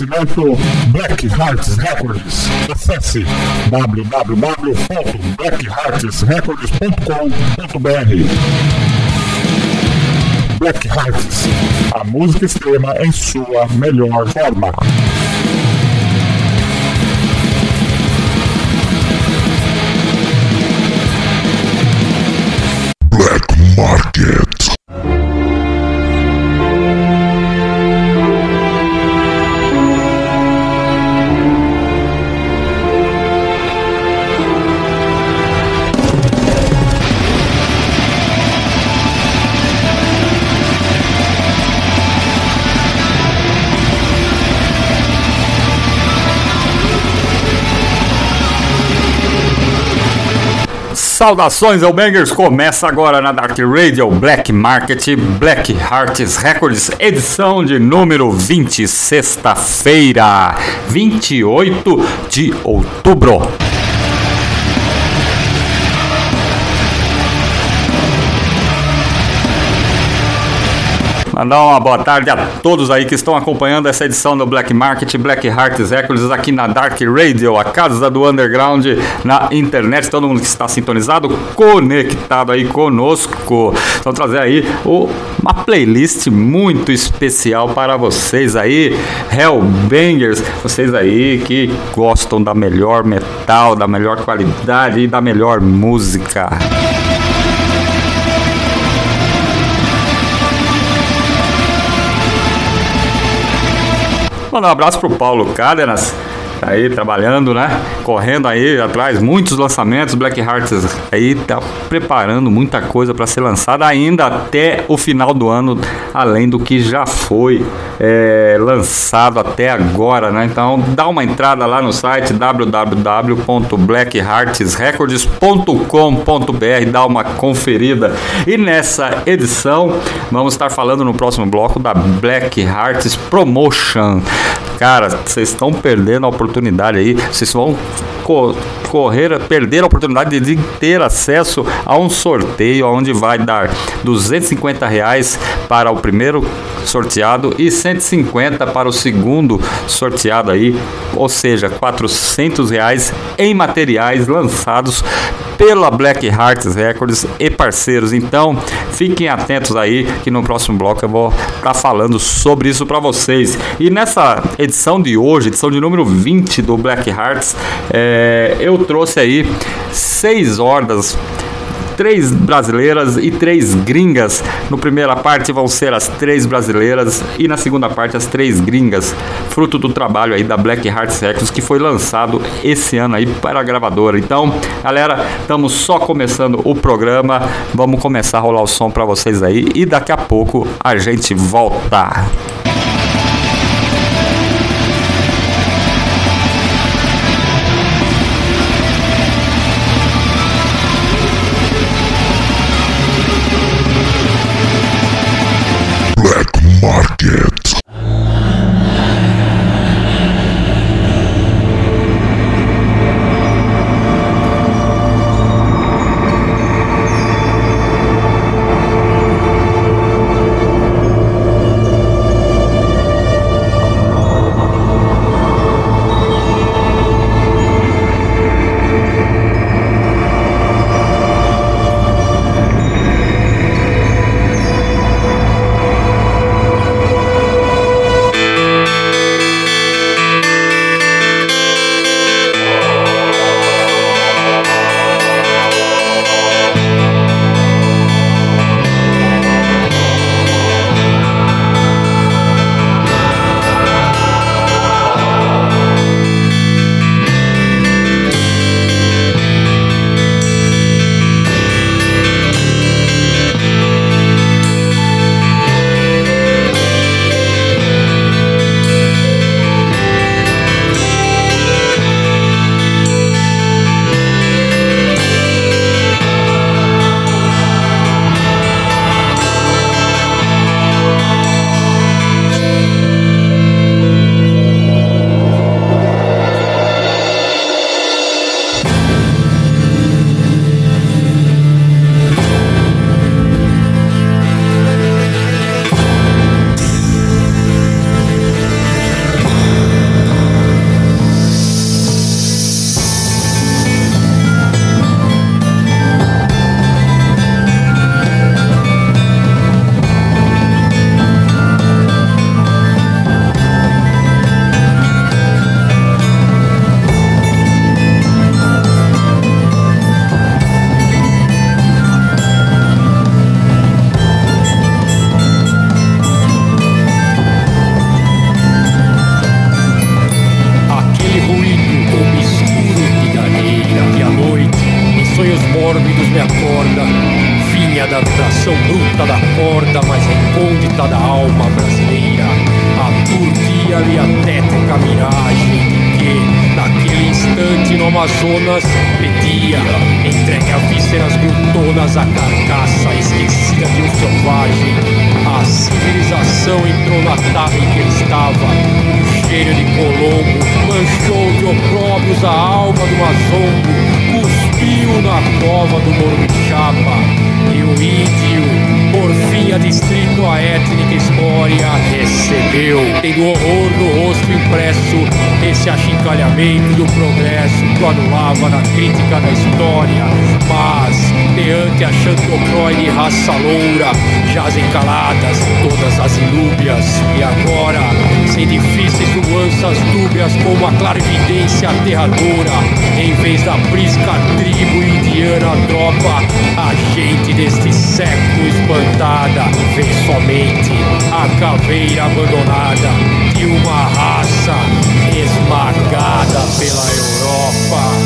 Oferecimento Black Hearts Records. Acesse www.blackheartsrecords.com.br. Black Hearts, a música extrema em sua melhor forma. Black Market. Saudações, Elbangers! Começa agora na Dark Radio Black Market Black Hearts Records, edição de número 20, sexta-feira, 28 de outubro. Mandar uma boa tarde a todos aí que estão acompanhando essa edição do Black Market Black Hearts Records aqui na Dark Radio, a casa do underground na internet. Todo mundo que está sintonizado, conectado aí conosco. Então trazer aí o- uma playlist muito especial para vocês aí, Hellbangers, vocês aí que gostam da melhor metal, da melhor qualidade e da melhor música. Mandar um abraço pro Paulo Cádenas, aí trabalhando, né? Correndo aí atrás, muitos lançamentos. Black Hearts aí tá preparando muita coisa para ser lançada ainda até o final do ano, além do que já foi é, lançado até agora, né? Então dá uma entrada lá no site www.blackheartsrecords.com.br, dá uma conferida. E nessa edição vamos estar falando no próximo bloco da Black Hearts Promotion. Cara, vocês estão perdendo a oportunidade aí. Vocês vão correr, perder a oportunidade de ter acesso a um sorteio onde vai dar 250 reais para o primeiro sorteado e 150 para o segundo sorteado aí, ou seja, 400 reais em materiais lançados pela Black Hearts Records e parceiros. Então, fiquem atentos aí que no próximo bloco eu vou estar falando sobre isso para vocês. E nessa edição de hoje, edição de número 20 do Black Hearts, é, eu trouxe aí seis hordas três brasileiras e três gringas. No primeira parte vão ser as três brasileiras e na segunda parte as três gringas, fruto do trabalho aí da Black Hearts Records que foi lançado esse ano aí para a gravadora. Então, galera, estamos só começando o programa. Vamos começar a rolar o som para vocês aí e daqui a pouco a gente volta. Mórbidos me acorda. Vinha da vibração bruta da corda, mais recôndita da alma brasileira. Aturdia-lhe a tétrica miragem que, naquele instante no Amazonas, pedia, entregue a vísceras glutonas a carcaça esquecida de um selvagem. A civilização entrou na terra em que ele estava. Cheiro de Colombo manchou de opróbrios a alma do Mazombo, na cova do Morumixaba. E o índio, por fim adstrito à étnica escória, recebeu, tendo horror no rosto impresso, esse achincalhamento do progresso que anulava na crítica da história. Mas, diante a chantocroide raça loura, jazem caladas todas as inúbias, e agora, sem difíceis nuanças dúbias, com uma clarividência aterradora, em vez da prisca tribo indiana tropa, a gente deste século espantada vê somente a caveira abandonada de uma raça esmagada pela Europa.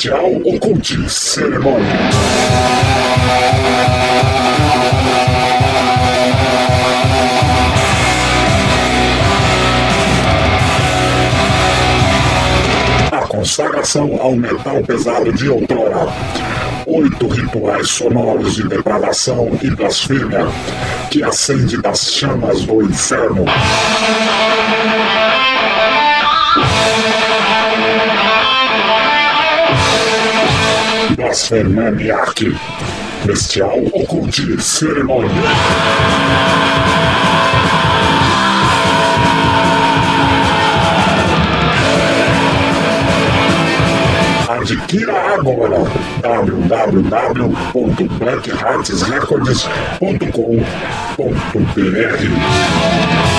Bestial, oculte, cerimônia. A consagração ao metal pesado de outrora. Oito rituais sonoros de depravação e blasfêmia que acende das chamas do inferno. Blasfemaniac. Bestial oculte cerimônia. Adquira agora www.blackheartsrecords.com.br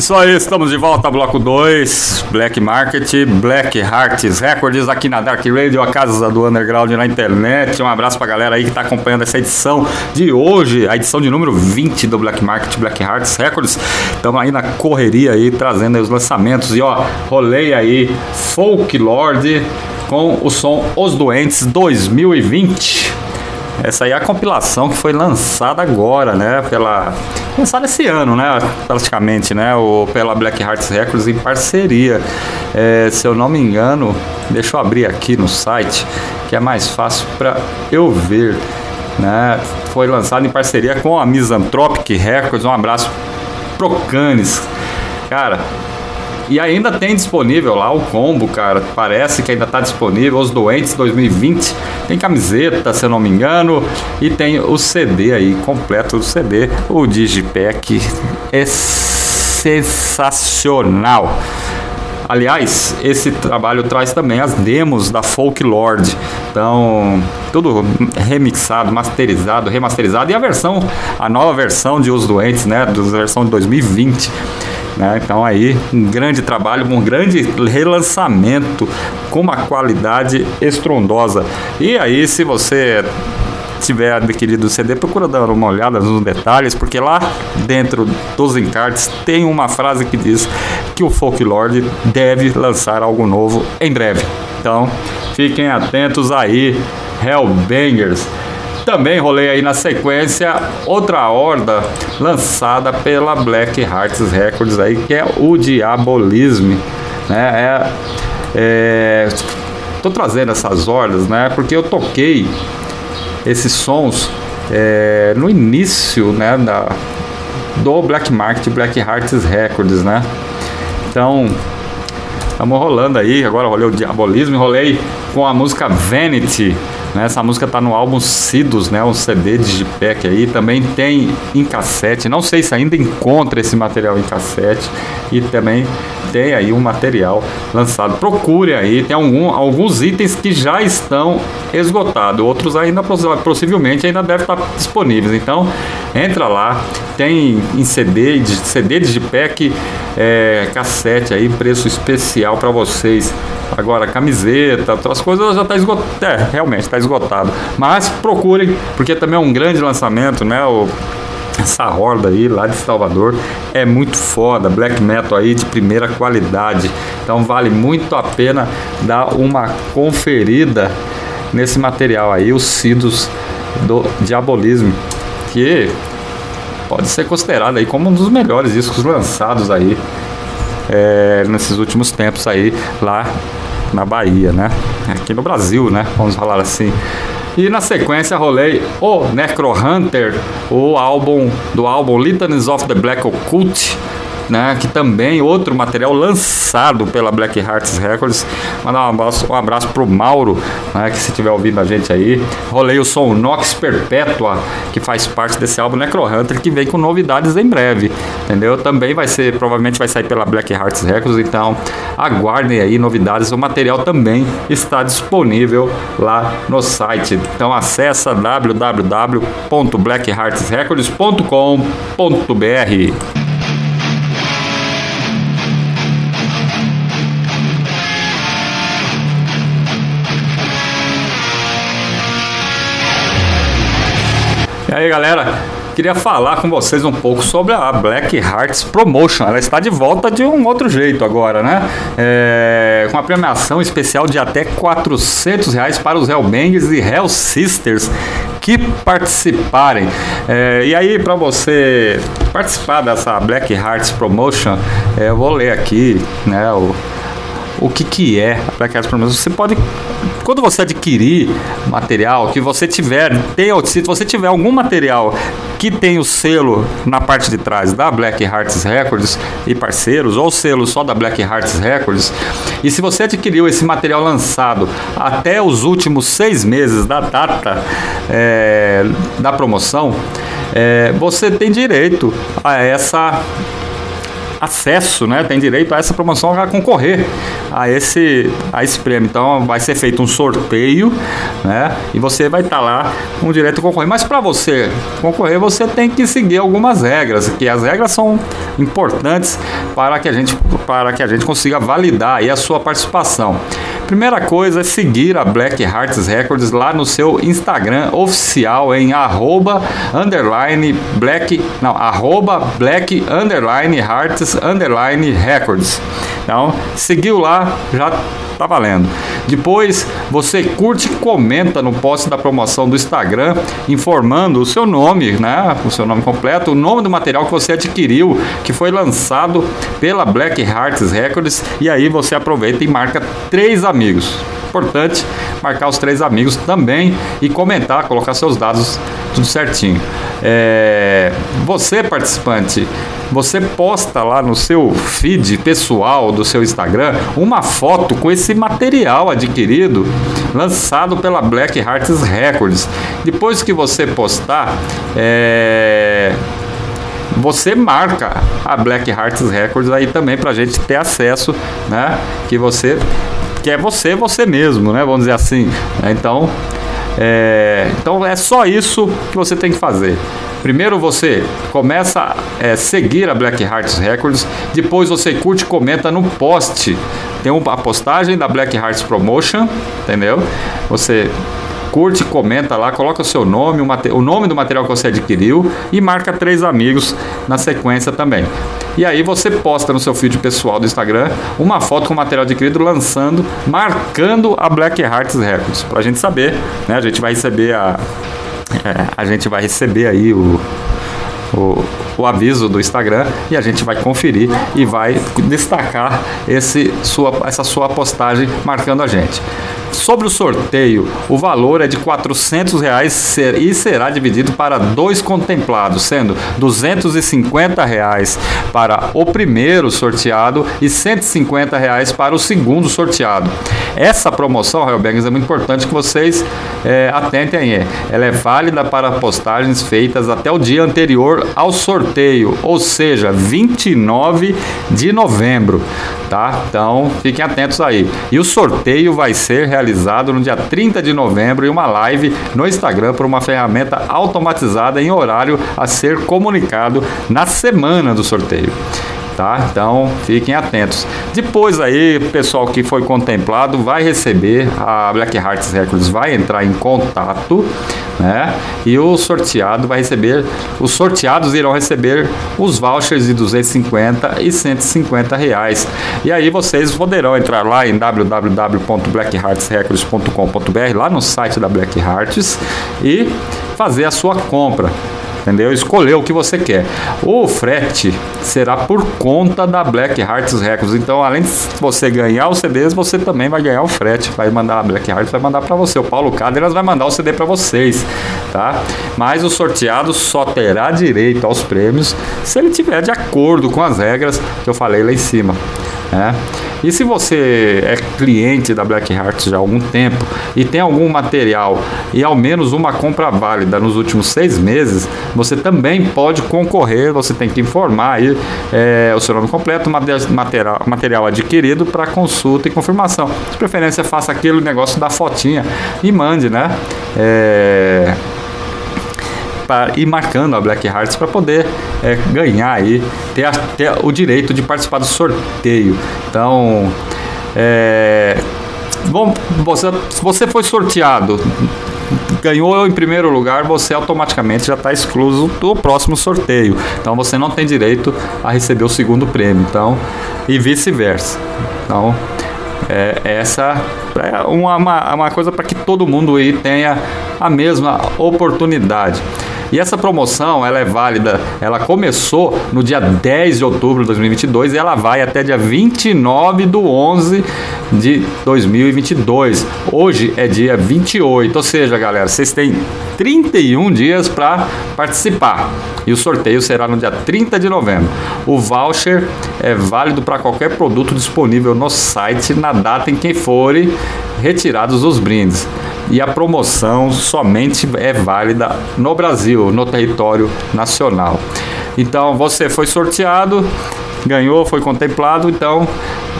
Isso aí, estamos de volta, bloco 2, Black Market, Black Hearts Records, aqui na Dark Radio, a casa do underground na internet. Um abraço pra galera aí que tá acompanhando essa edição de hoje, a edição de número 20 do Black Market, Black Hearts Records. Estamos aí na correria aí, trazendo aí os lançamentos. E ó, rolei aí Folklord com o som Os Doentes 2020. Essa aí é a compilação que foi lançada agora, né? Pela. Lançada esse ano, né? Praticamente, né? O, pela Black Hearts Records em parceria. É, se eu não me engano, deixa eu abrir aqui no site, que é mais fácil para eu ver. Né? Foi lançado em parceria com a Misanthropic Records. Um abraço pro Canis. Cara, e ainda tem disponível lá o combo, cara. Parece que ainda tá disponível. Os Doentes 2020. Tem camiseta, se eu não me engano. E tem o CD aí, completo do CD. O Digipack é sensacional. Aliás, esse trabalho traz também as demos da Folklord. Então, tudo remixado, masterizado, remasterizado. E a versão, a nova versão de Os Doentes, né? Da versão de 2020. Né? Então aí um grande trabalho, um grande relançamento com uma qualidade estrondosa. E aí se você tiver adquirido o CD, procura dar uma olhada nos detalhes, porque lá dentro dos encartes tem uma frase que diz que o Folklord deve lançar algo novo em breve. Então, fiquem atentos aí, Hellbangers. Também rolei aí na sequência outra horda lançada pela Black Hearts Records aí, que é o Diabolism, né? É, é, tô trazendo essas hordas, né? Porque eu toquei esses sons é, no início, né? Da, do Black Market Black Hearts Records, né? Então, estamos rolando aí. Agora rolei o Diabolismo, rolei com a música Vanity. Né? Essa música tá no álbum Sidos, né? Um CD de Digipack aí. Também tem em cassete. Não sei se ainda encontra esse material em cassete. E também tem aí um material lançado. Procure aí. Tem algum, alguns itens que já estão esgotados. Outros ainda possivelmente ainda devem estar disponíveis. Então entra lá. Tem em CD, de, CD Digipack, é, cassete aí, preço especial para vocês. Agora, camiseta, outras coisas já está esgotado. É, realmente está esgotado. Mas procurem, porque também é um grande lançamento, né? O, essa horda aí lá de Salvador é muito foda, black metal aí de primeira qualidade. Então vale muito a pena dar uma conferida nesse material aí, os Cidos do Diabolismo, que pode ser considerado aí como um dos melhores discos lançados aí é, nesses últimos tempos aí lá na Bahia, né? Aqui no Brasil, né? Vamos falar assim. E na sequência rolei o Necro Hunter, o álbum do álbum Litanies of the Black Occult, né, que também outro material lançado pela Black Hearts Records. Mandar um abraço, um abraço pro Mauro, né, que se estiver ouvindo a gente aí. Rolei o som Nox Perpetua, que faz parte desse álbum Necro Hunter, que vem com novidades em breve, entendeu? Também vai ser, provavelmente vai sair pela Black Hearts Records, então aguardem aí novidades. O material também está disponível lá no site. Então acessa www.blackheartsrecords.com.br. aí, galera, queria falar com vocês um pouco sobre a Black Hearts Promotion. Ela está de volta de um outro jeito agora, né? É, com a premiação especial de até 400 reais para os Hellbangers e Hell Sisters que participarem. É, e aí, para você participar dessa Black Hearts Promotion, é, eu vou ler aqui, né? O, o que, que é a Black Hat Promotion. Você pode, quando você adquirir material, que você tiver, tem, se você tiver algum material que tem o selo na parte de trás da Black Hearts Records e parceiros, ou selo só da Black Hearts Records, e se você adquiriu esse material lançado até os últimos seis meses da data é, da promoção, é, você tem direito a essa acesso, né, tem direito a essa promoção a concorrer a esse, a esse prêmio. Então vai ser feito um sorteio, né, e você vai estar tá lá com direito a concorrer. Mas para você concorrer, você tem que seguir algumas regras, que as regras são importantes para que a gente, para que a gente consiga validar a sua participação. Primeira coisa é seguir a Black Hearts Records lá no seu Instagram oficial em arroba underline black, não, arroba black underline hearts underline records. Então, seguiu lá, já tá valendo. Depois você curte e comenta no post da promoção do Instagram, informando o seu nome, né? O seu nome completo, o nome do material que você adquiriu, que foi lançado pela Black Hearts Records, e aí você aproveita e marca três amigos. Importante marcar os três amigos também e comentar, colocar seus dados tudo certinho. É, você, participante, você posta lá no seu feed pessoal do seu Instagram uma foto com esse material adquirido lançado pela Black Hearts Records. Depois que você postar, é, você marca a Black Hearts Records aí também para a gente ter acesso, né? Que você que é você, você mesmo, né? Vamos dizer assim. Então, é, então é só isso que você tem que fazer. Primeiro você começa a é, seguir a Black Hearts Records, depois você curte e comenta no post. Tem uma postagem da Black Hearts Promotion, entendeu? Você curte, comenta lá, coloca o seu nome, o, o nome do material que você adquiriu e marca três amigos na sequência também. E aí você posta no seu feed pessoal do Instagram uma foto com material adquirido lançando, marcando a Black Hearts Records, para a gente saber, né? A gente vai receber a é, a gente vai receber aí o, o, o, aviso do Instagram e a gente vai conferir e vai destacar esse sua, essa sua postagem marcando a gente. Sobre o sorteio, o valor é de 400 reais e será dividido para dois contemplados, sendo 250 reais para o primeiro sorteado e 150 reais para o segundo sorteado. Essa promoção, Hellbangers, é muito importante que vocês é, atentem. Ela é válida para postagens feitas até o dia anterior ao sorteio, ou seja, 29 de novembro, tá? Então, fiquem atentos aí. E o sorteio vai ser realizado realizado no dia 30 de novembro em uma live no Instagram por uma ferramenta automatizada em horário a ser comunicado na semana do sorteio tá? Então fiquem atentos. Depois aí, pessoal que foi contemplado vai receber, a Black Hearts Records vai entrar em contato, né? E o sorteado vai receber, os sorteados irão receber os vouchers de 250 e 150 reais. E aí vocês poderão entrar lá em www.blackheartsrecords.com.br, lá no site da Black Hearts, e fazer a sua compra entendeu? Escolher o que você quer. O frete será por conta da Black Hearts Records. Então, além de você ganhar os CDs, você também vai ganhar o frete. Vai mandar a Black Hearts, vai mandar para você. O Paulo Cadenas vai mandar o CD para vocês, tá? Mas o sorteado só terá direito aos prêmios se ele tiver de acordo com as regras que eu falei lá em cima. Né? E se você é cliente da Black Hearts já há algum tempo e tem algum material e ao menos uma compra válida nos últimos seis meses, você também pode concorrer. Você tem que informar aí é, o seu nome completo, material, material adquirido para consulta e confirmação. De preferência, faça aquele negócio da fotinha e mande, né? É para ir marcando a Black Hearts para poder é, ganhar aí, ter, a, ter, o direito de participar do sorteio. Então, é, bom, você, se você foi sorteado, ganhou em primeiro lugar, você automaticamente já está excluso do próximo sorteio. Então você não tem direito a receber o segundo prêmio. Então, e vice-versa. Então, é, essa é uma, uma, coisa para que todo mundo aí tenha a mesma oportunidade. E essa promoção, ela é válida, ela começou no dia 10 de outubro de 2022 e ela vai até dia 29 do 11 de 2022. Hoje é dia 28, ou seja, galera, vocês têm 31 dias para participar. E o sorteio será no dia 30 de novembro. O voucher é válido para qualquer produto disponível no site na data em que forem retirados os brindes e a promoção somente é válida no Brasil, no território nacional. Então você foi sorteado, ganhou, foi contemplado, então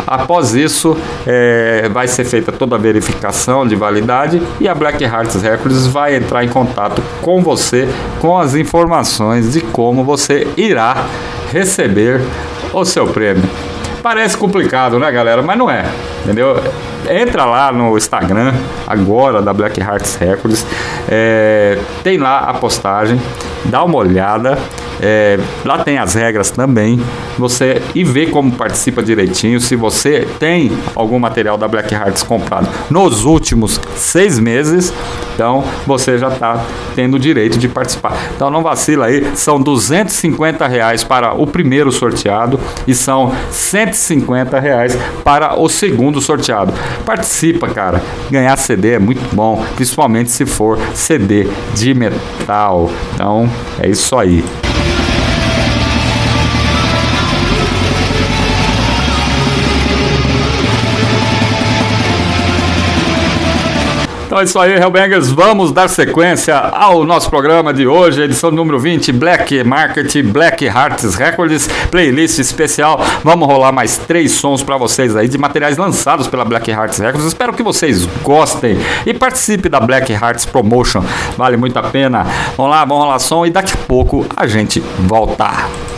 após isso é, vai ser feita toda a verificação de validade e a Black Hearts Records vai entrar em contato com você com as informações de como você irá receber o seu prêmio. Parece complicado, né, galera? Mas não é, entendeu? Entra lá no Instagram agora da Black Hearts Records, é, tem lá a postagem, dá uma olhada. É, lá tem as regras também. Você e vê como participa direitinho. Se você tem algum material da Black Hearts comprado nos últimos seis meses, então você já está tendo o direito de participar. Então não vacila aí. São 250 reais para o primeiro sorteado e são 150 reais para o segundo sorteado. Participa, cara. Ganhar CD é muito bom, principalmente se for CD de metal. Então é isso aí. Então é isso aí, Hellbangers. Vamos dar sequência ao nosso programa de hoje, edição número 20, Black Market, Black Hearts Records, playlist especial. Vamos rolar mais três sons para vocês aí de materiais lançados pela Black Hearts Records. Espero que vocês gostem e participe da Black Hearts Promotion. Vale muito a pena. Vamos lá, vamos rolar som e daqui a pouco a gente volta.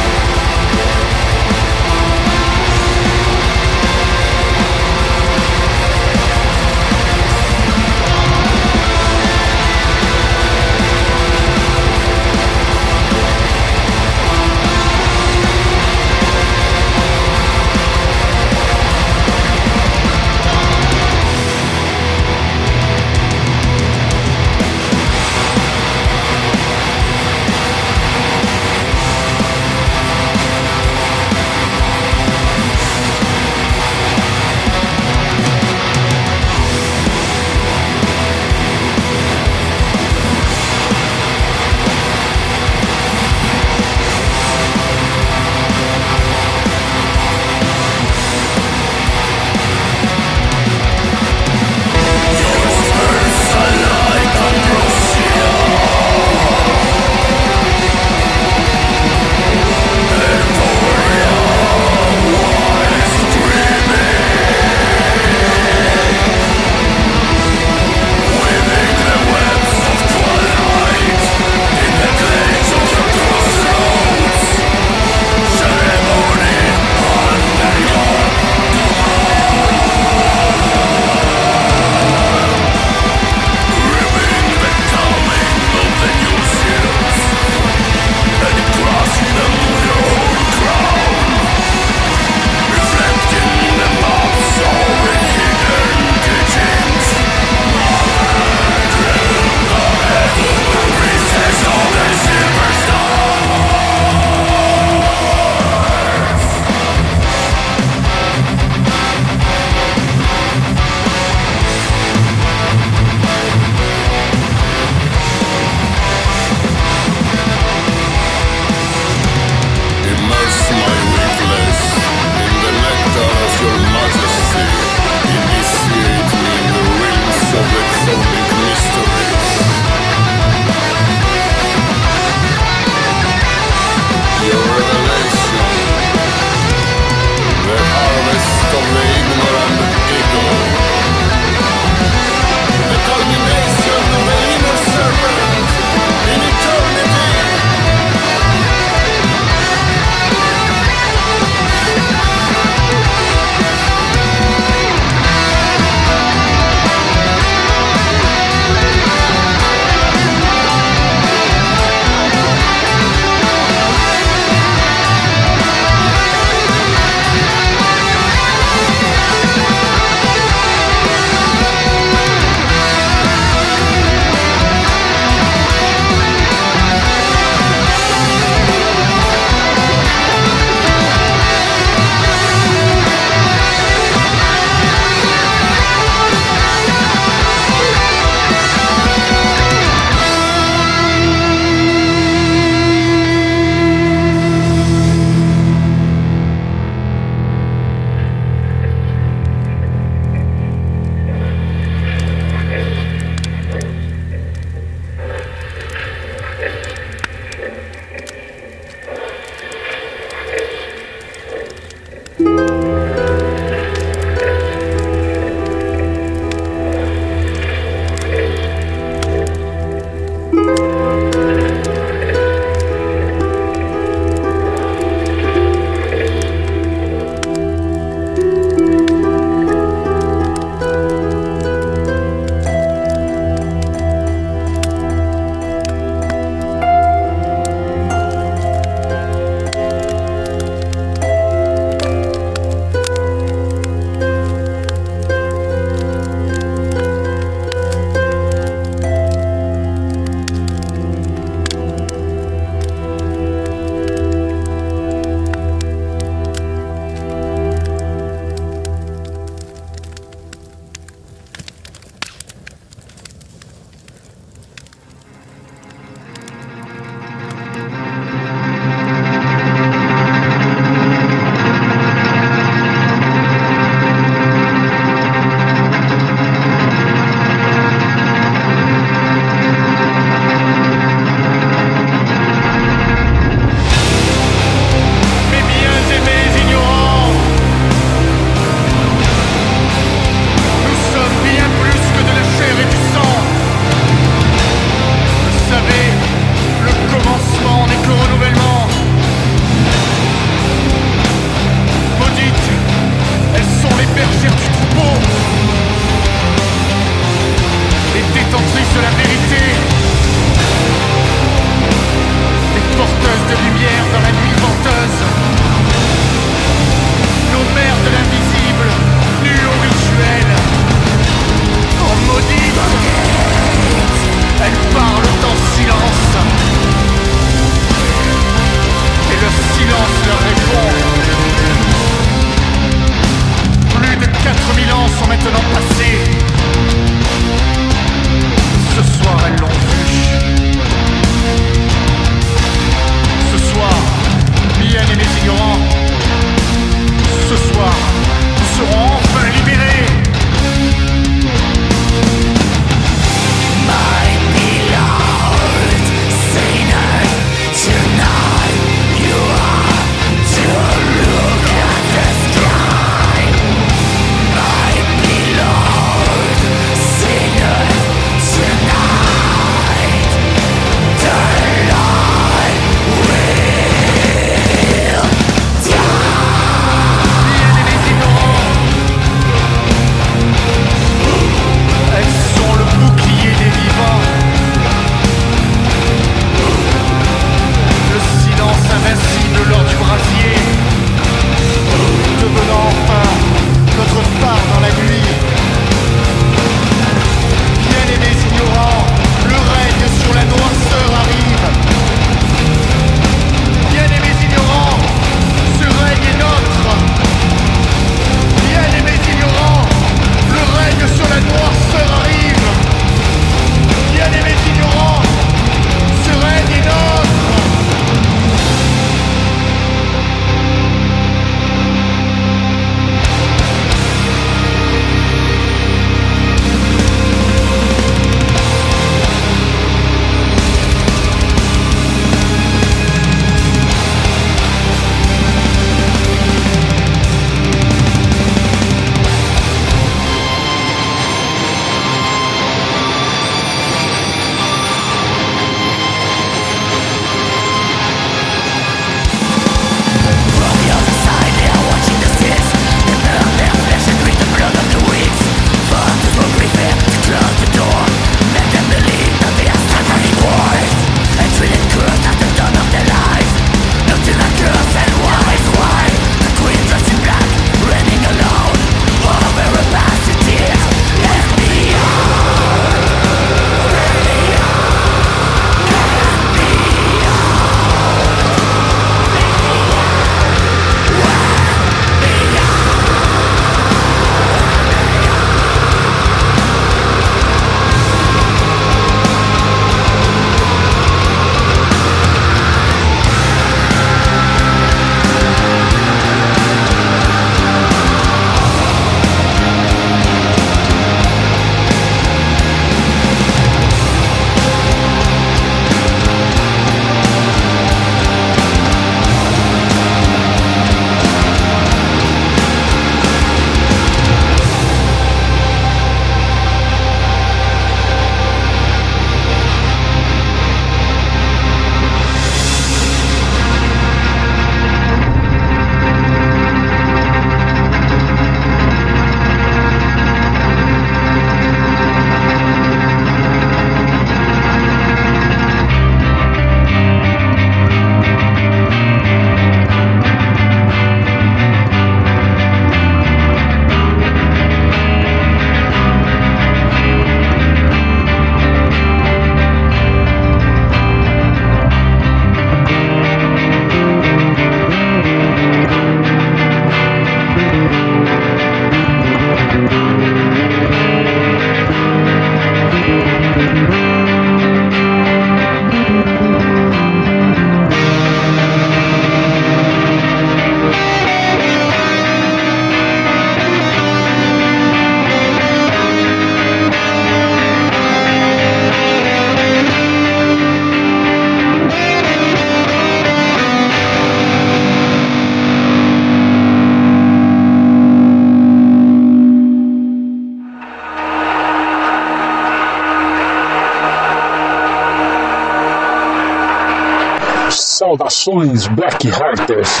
Saudações Black Hearters!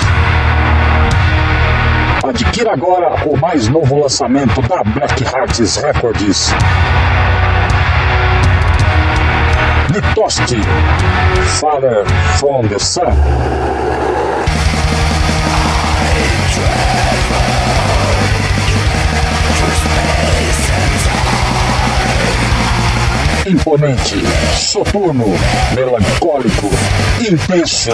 Adquira agora o mais novo lançamento da Black Hearts Records. Litosti, Father from the Sun. Imponente, soturno, melancólico, intenso.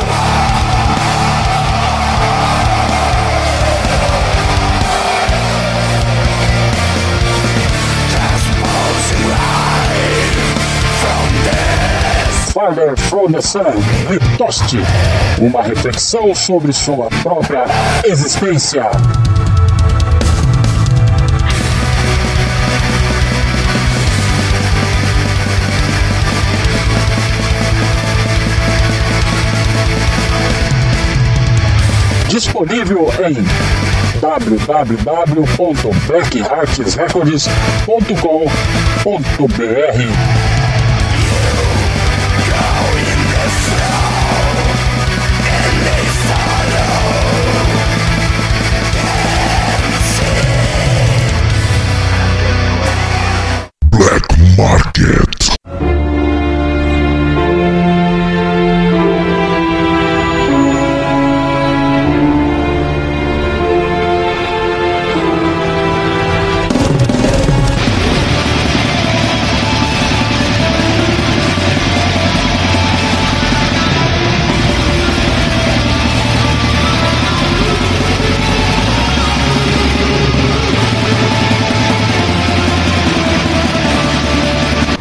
Father from the Sun, Litoste, uma reflexão sobre sua própria existência. Disponível em www.blackheartsrecords.com.br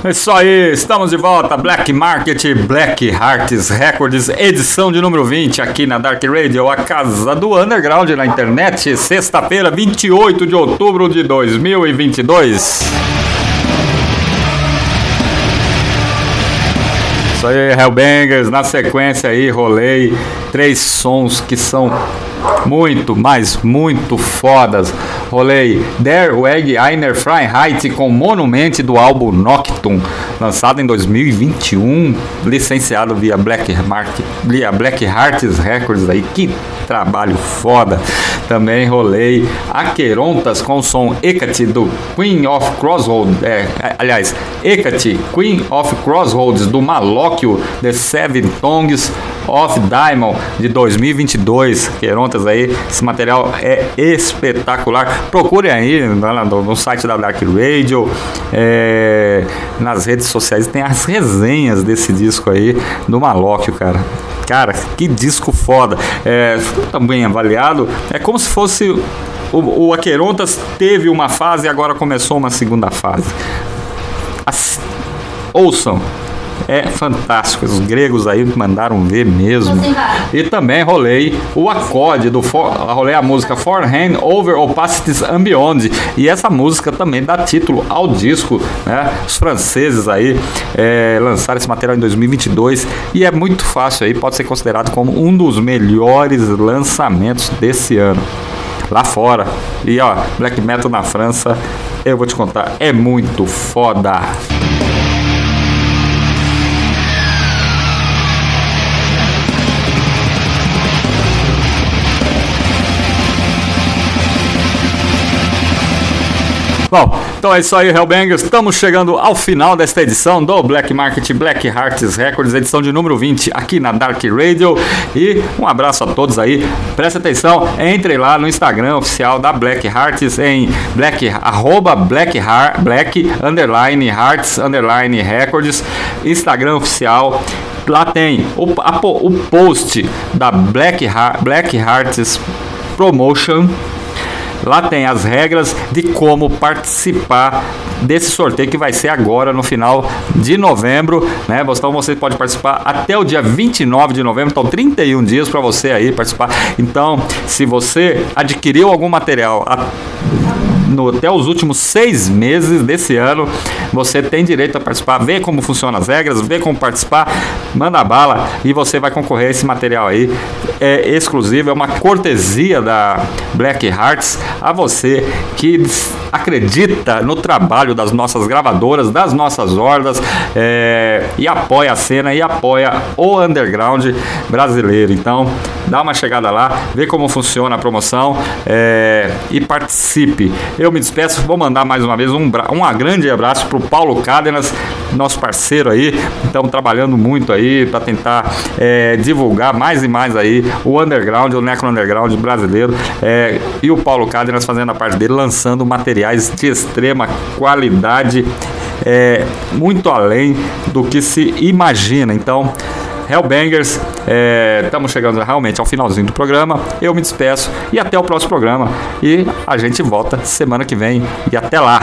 isso aí, estamos de volta. Black Market, Black Hearts Records, edição de número 20 aqui na Dark Radio, a casa do underground na internet, sexta-feira, 28 de outubro de 2022. Isso aí, Hellbangers, na sequência aí, rolei três sons que são muito, mas muito fodas. Rolei Der Weg Einer Freiheit com Monument do álbum Noctum, lançado em 2021, licenciado via Black Market, via Black Hearts Records aí. Que trabalho foda. Também rolei Aquerontas com o som Hecate do Queen of Crossroads, é, aliás, Hecate Queen of Crossroads do Malóquio The Seven Tongues of Diamond de 2022. Querontas aí, esse material é espetacular. Procurem aí no, no site da Dark Radio, é, nas redes sociais tem as resenhas desse disco aí do Malóquio, cara. Cara, que disco foda. É, também avaliado. É como se fosse. O, o Aquerontas teve uma fase e agora começou uma segunda fase. As, ouçam, é fantástico. Os gregos aí mandaram ver mesmo. E também rolei o acorde do for, rolei a música Forehand Over Opacities and Beyond. E essa música também dá título ao disco, né? Os franceses aí é, lançaram esse material em 2022 e é muito fácil aí, pode ser considerado como um dos melhores lançamentos desse ano. Lá fora. E ó, Black Metal na França, eu vou te contar, é muito foda. Bom, então é isso aí, Hellbangers. Estamos chegando ao final desta edição do Black Market Black Hearts Records, edição de número 20 aqui na Dark Radio. E um abraço a todos aí. Presta atenção, entrem lá no Instagram oficial da Black Hearts em black, arroba black, heart, black underline hearts underline records. Instagram oficial lá tem o, a, o post da Black, Black Hearts Promotion Lá tem as regras de como participar desse sorteio que vai ser agora no final de novembro, né? Então você pode participar até o dia 29 de novembro, então 31 dias para você aí participar. Então, se você adquiriu algum material no, até os últimos seis meses desse ano, você tem direito a participar, ver como funcionam as regras, ver como participar, manda bala e você vai concorrer a esse material aí é exclusivo, é uma cortesia da Black Hearts a você que acredita no trabalho das nossas gravadoras, das nossas hordas é, e apoia a cena e apoia o underground brasileiro. Então, dá uma chegada lá, vê como funciona a promoção é, e participe. Eu me despeço, vou mandar mais uma vez um, um grande abraço para o Paulo Cádenas, nosso parceiro aí. Estamos trabalhando muito aí para tentar é, divulgar mais e mais aí o underground, o necro underground brasileiro é, e o Paulo Cádenas fazendo a parte dele, lançando materiais de extrema qualidade, é, muito além do que se imagina. Então, Hellbangers. Estamos é, chegando realmente ao finalzinho do programa. Eu me despeço e até o próximo programa. E a gente volta semana que vem. E até lá!